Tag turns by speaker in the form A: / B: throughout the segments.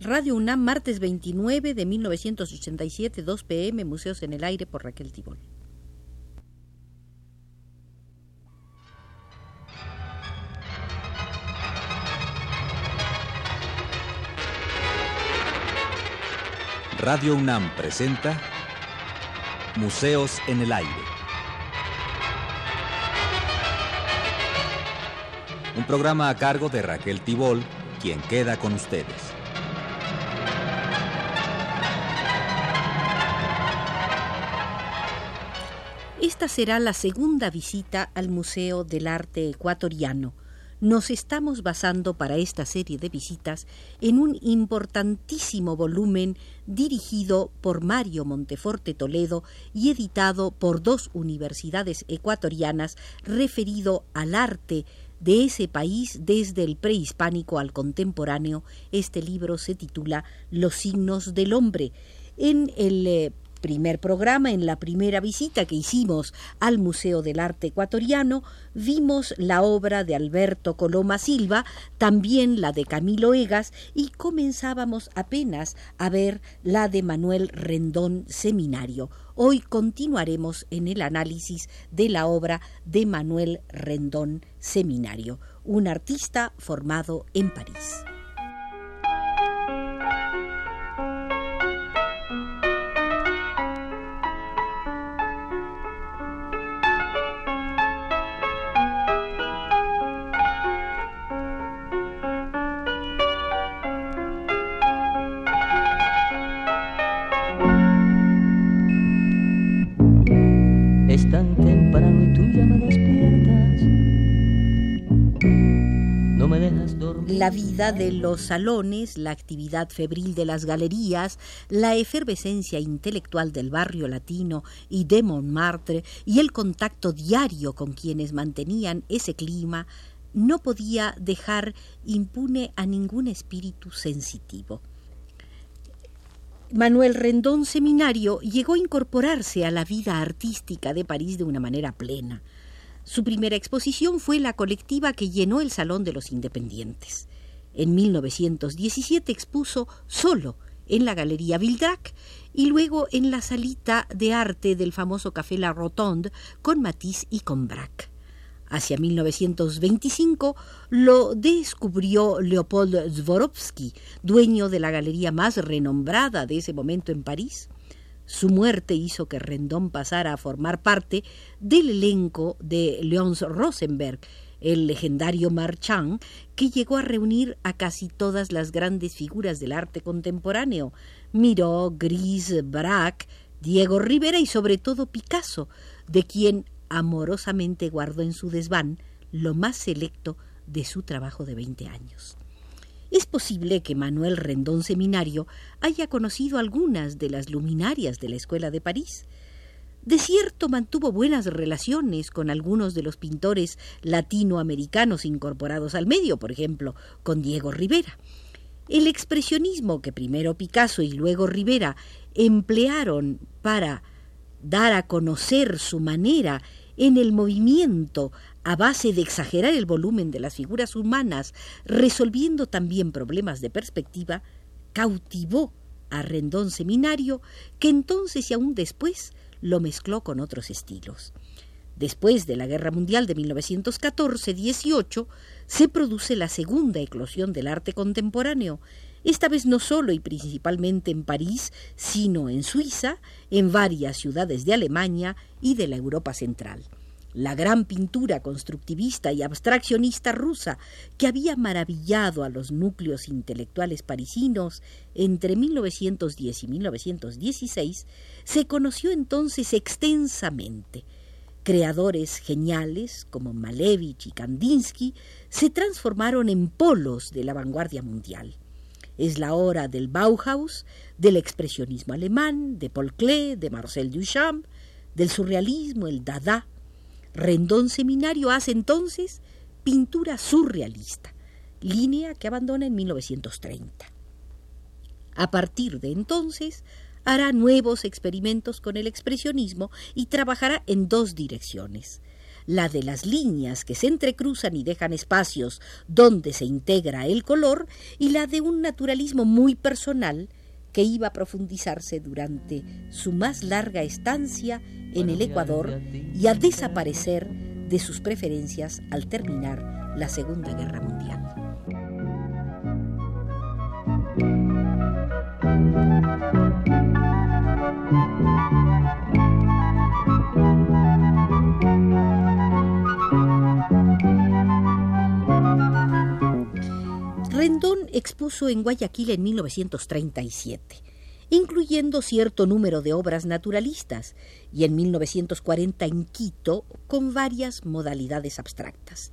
A: Radio UNAM, martes 29 de 1987, 2 pm, Museos en el Aire por Raquel Tibol.
B: Radio UNAM presenta Museos en el Aire. Un programa a cargo de Raquel Tibol, quien queda con ustedes.
A: Esta será la segunda visita al Museo del Arte Ecuatoriano. Nos estamos basando para esta serie de visitas en un importantísimo volumen dirigido por Mario Monteforte Toledo y editado por dos universidades ecuatorianas referido al arte de ese país desde el prehispánico al contemporáneo. Este libro se titula Los signos del hombre. En el eh, primer programa, en la primera visita que hicimos al Museo del Arte Ecuatoriano, vimos la obra de Alberto Coloma Silva, también la de Camilo Egas, y comenzábamos apenas a ver la de Manuel Rendón Seminario. Hoy continuaremos en el análisis de la obra de Manuel Rendón Seminario, un artista formado en París. La vida de los salones, la actividad febril de las galerías, la efervescencia intelectual del barrio latino y de Montmartre y el contacto diario con quienes mantenían ese clima no podía dejar impune a ningún espíritu sensitivo. Manuel Rendón Seminario llegó a incorporarse a la vida artística de París de una manera plena. Su primera exposición fue la colectiva que llenó el Salón de los Independientes. En 1917 expuso solo en la Galería Vildrac y luego en la salita de arte del famoso Café La Rotonde con Matisse y con Braque. Hacia 1925 lo descubrió Leopold Zworovsky, dueño de la galería más renombrada de ese momento en París. Su muerte hizo que Rendón pasara a formar parte del elenco de Leons Rosenberg, el legendario Marchand, que llegó a reunir a casi todas las grandes figuras del arte contemporáneo, Miró, Gris, Braque, Diego Rivera y sobre todo Picasso, de quien amorosamente guardó en su desván lo más selecto de su trabajo de veinte años. Es posible que Manuel Rendón Seminario haya conocido algunas de las luminarias de la Escuela de París. De cierto mantuvo buenas relaciones con algunos de los pintores latinoamericanos incorporados al medio, por ejemplo, con Diego Rivera. El expresionismo que primero Picasso y luego Rivera emplearon para dar a conocer su manera en el movimiento a base de exagerar el volumen de las figuras humanas, resolviendo también problemas de perspectiva, cautivó a Rendón Seminario, que entonces y aún después lo mezcló con otros estilos. Después de la Guerra Mundial de 1914-18, se produce la segunda eclosión del arte contemporáneo, esta vez no solo y principalmente en París, sino en Suiza, en varias ciudades de Alemania y de la Europa Central la gran pintura constructivista y abstraccionista rusa que había maravillado a los núcleos intelectuales parisinos entre 1910 y 1916, se conoció entonces extensamente. Creadores geniales como Malevich y Kandinsky se transformaron en polos de la vanguardia mundial. Es la hora del Bauhaus, del expresionismo alemán, de Paul Klee, de Marcel Duchamp, del surrealismo, el Dada, Rendón Seminario hace entonces pintura surrealista, línea que abandona en 1930. A partir de entonces hará nuevos experimentos con el expresionismo y trabajará en dos direcciones. la de las líneas que se entrecruzan y dejan espacios donde se integra el color, y la de un naturalismo muy personal que iba a profundizarse durante su más larga estancia en el Ecuador y a desaparecer de sus preferencias al terminar la Segunda Guerra Mundial. Rendón expuso en Guayaquil en 1937, incluyendo cierto número de obras naturalistas, y en 1940 en Quito con varias modalidades abstractas.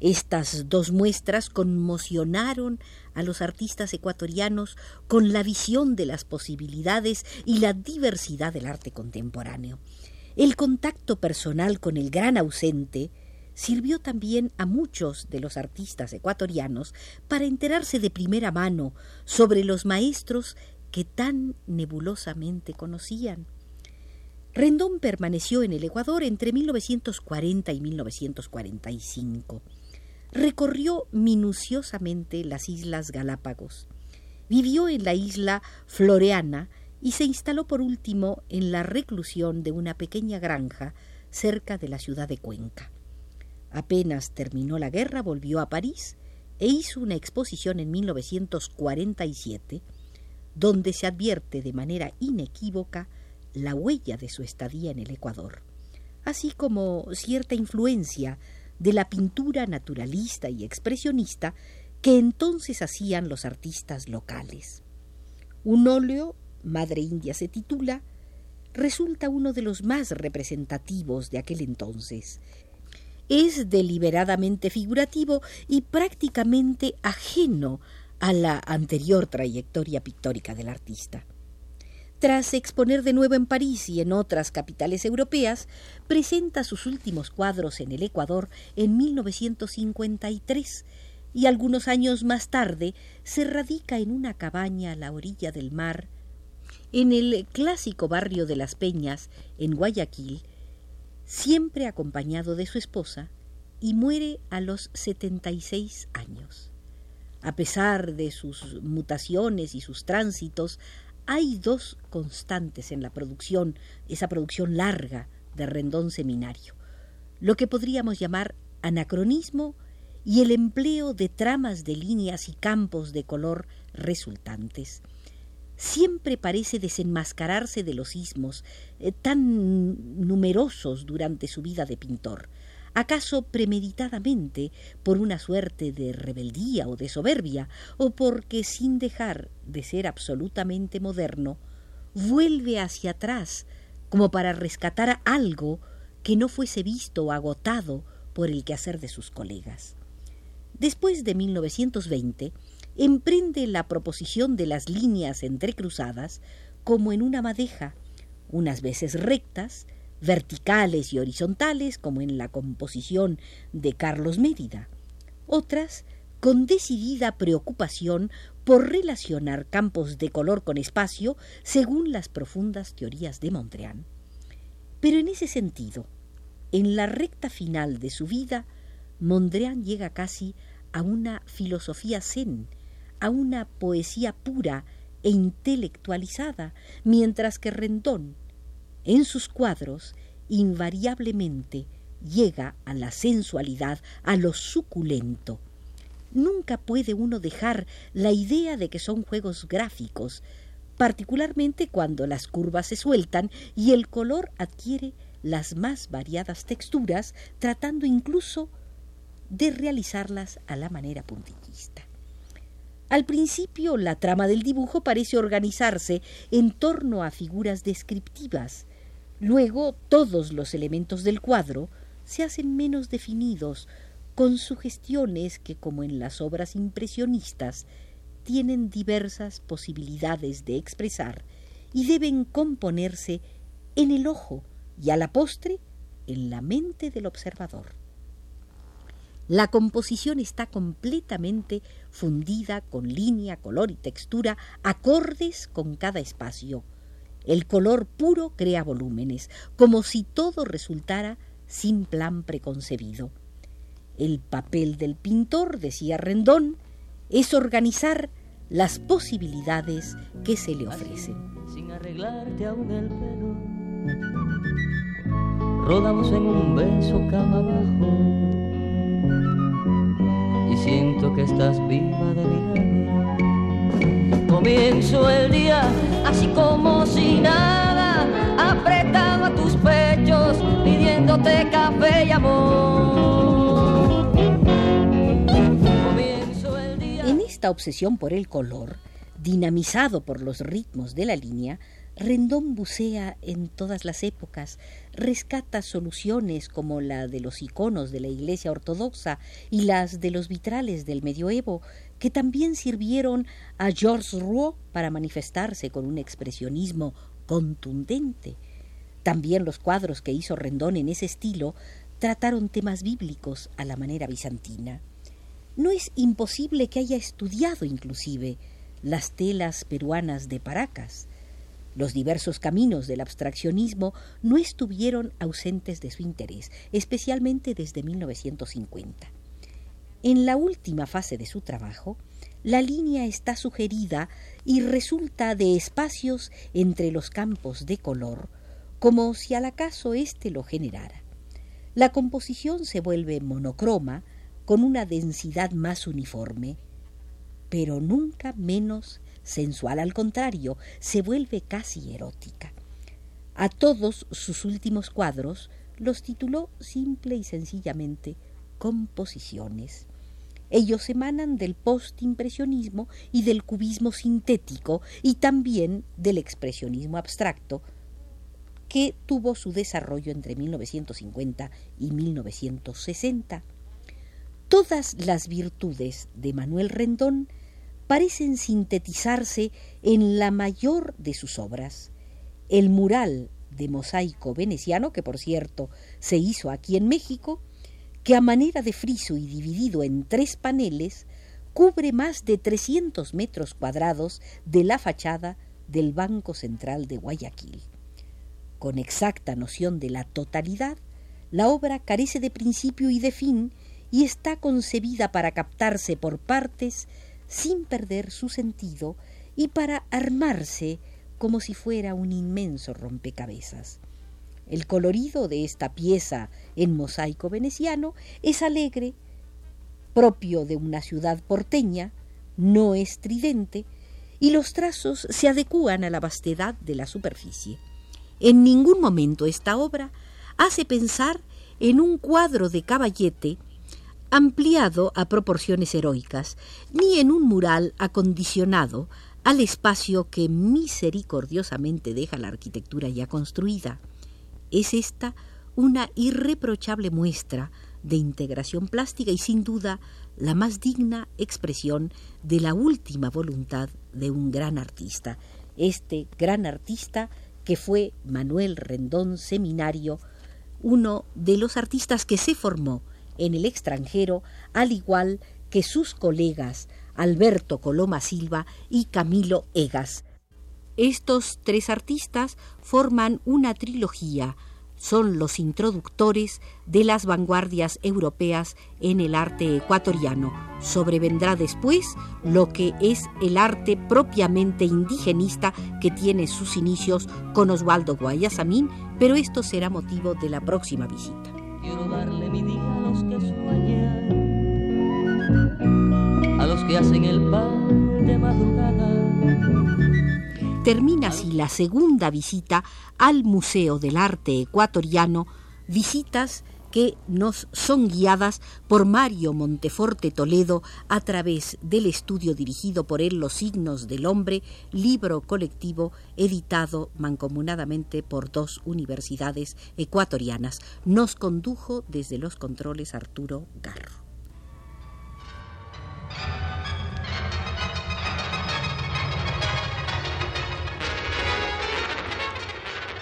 A: Estas dos muestras conmocionaron a los artistas ecuatorianos con la visión de las posibilidades y la diversidad del arte contemporáneo. El contacto personal con el gran ausente sirvió también a muchos de los artistas ecuatorianos para enterarse de primera mano sobre los maestros que tan nebulosamente conocían. Rendón permaneció en el Ecuador entre 1940 y 1945. Recorrió minuciosamente las Islas Galápagos. Vivió en la isla Floreana y se instaló por último en la reclusión de una pequeña granja cerca de la ciudad de Cuenca. Apenas terminó la guerra, volvió a París e hizo una exposición en 1947 donde se advierte de manera inequívoca la huella de su estadía en el Ecuador, así como cierta influencia de la pintura naturalista y expresionista que entonces hacían los artistas locales. Un óleo, Madre India se titula, resulta uno de los más representativos de aquel entonces es deliberadamente figurativo y prácticamente ajeno a la anterior trayectoria pictórica del artista. Tras exponer de nuevo en París y en otras capitales europeas, presenta sus últimos cuadros en el Ecuador en 1953 y algunos años más tarde se radica en una cabaña a la orilla del mar, en el clásico barrio de Las Peñas, en Guayaquil, siempre acompañado de su esposa, y muere a los 76 años. A pesar de sus mutaciones y sus tránsitos, hay dos constantes en la producción, esa producción larga de Rendón Seminario, lo que podríamos llamar anacronismo y el empleo de tramas de líneas y campos de color resultantes. Siempre parece desenmascararse de los ismos eh, tan numerosos durante su vida de pintor, acaso premeditadamente por una suerte de rebeldía o de soberbia, o porque sin dejar de ser absolutamente moderno, vuelve hacia atrás como para rescatar algo que no fuese visto o agotado por el quehacer de sus colegas. Después de 1920, emprende la proposición de las líneas entrecruzadas como en una madeja, unas veces rectas, verticales y horizontales, como en la composición de Carlos Mérida, otras con decidida preocupación por relacionar campos de color con espacio según las profundas teorías de Mondrian. Pero en ese sentido, en la recta final de su vida, Mondrian llega casi a una filosofía zen, a una poesía pura e intelectualizada, mientras que Rendón, en sus cuadros, invariablemente llega a la sensualidad, a lo suculento. Nunca puede uno dejar la idea de que son juegos gráficos, particularmente cuando las curvas se sueltan y el color adquiere las más variadas texturas, tratando incluso de realizarlas a la manera puntillista. Al principio, la trama del dibujo parece organizarse en torno a figuras descriptivas. Luego, todos los elementos del cuadro se hacen menos definidos, con sugestiones que, como en las obras impresionistas, tienen diversas posibilidades de expresar y deben componerse en el ojo y a la postre en la mente del observador. La composición está completamente fundida con línea, color y textura acordes con cada espacio. El color puro crea volúmenes, como si todo resultara sin plan preconcebido. El papel del pintor, decía Rendón, es organizar las posibilidades que se le ofrecen.
C: Sin arreglarte aún el pelo, rodamos en un beso cama abajo y siento que estás viva de mi Comienzo el día así como si nada, apretado tus pechos, pidiéndote café y amor.
A: En esta obsesión por el color, dinamizado por los ritmos de la línea, Rendón bucea en todas las épocas, rescata soluciones como la de los iconos de la Iglesia Ortodoxa y las de los vitrales del medioevo, que también sirvieron a Georges Rouault para manifestarse con un expresionismo contundente. También los cuadros que hizo Rendón en ese estilo trataron temas bíblicos a la manera bizantina. No es imposible que haya estudiado inclusive las telas peruanas de Paracas. Los diversos caminos del abstraccionismo no estuvieron ausentes de su interés, especialmente desde 1950. En la última fase de su trabajo, la línea está sugerida y resulta de espacios entre los campos de color, como si al acaso éste lo generara. La composición se vuelve monocroma, con una densidad más uniforme, pero nunca menos sensual, al contrario, se vuelve casi erótica. A todos sus últimos cuadros los tituló simple y sencillamente composiciones. Ellos emanan del postimpresionismo y del cubismo sintético y también del expresionismo abstracto, que tuvo su desarrollo entre 1950 y 1960. Todas las virtudes de Manuel Rendón parecen sintetizarse en la mayor de sus obras. El mural de mosaico veneciano, que por cierto se hizo aquí en México, que a manera de friso y dividido en tres paneles, cubre más de 300 metros cuadrados de la fachada del Banco Central de Guayaquil. Con exacta noción de la totalidad, la obra carece de principio y de fin y está concebida para captarse por partes sin perder su sentido y para armarse como si fuera un inmenso rompecabezas. El colorido de esta pieza en mosaico veneciano es alegre, propio de una ciudad porteña, no estridente, y los trazos se adecúan a la vastedad de la superficie. En ningún momento esta obra hace pensar en un cuadro de caballete ampliado a proporciones heroicas, ni en un mural acondicionado al espacio que misericordiosamente deja la arquitectura ya construida. Es esta una irreprochable muestra de integración plástica y sin duda la más digna expresión de la última voluntad de un gran artista, este gran artista que fue Manuel Rendón Seminario, uno de los artistas que se formó en el extranjero, al igual que sus colegas Alberto Coloma Silva y Camilo Egas. Estos tres artistas forman una trilogía, son los introductores de las vanguardias europeas en el arte ecuatoriano. Sobrevendrá después lo que es el arte propiamente indigenista que tiene sus inicios con Osvaldo Guayasamín, pero esto será motivo de la próxima visita.
C: Quiero darle mi día a los que sueñan, a los que hacen el pan de madrugada.
A: Termina así la segunda visita al Museo del Arte Ecuatoriano, visitas que nos son guiadas por Mario Monteforte Toledo a través del estudio dirigido por él Los signos del hombre, libro colectivo editado mancomunadamente por dos universidades ecuatorianas. Nos condujo desde los controles Arturo Garro.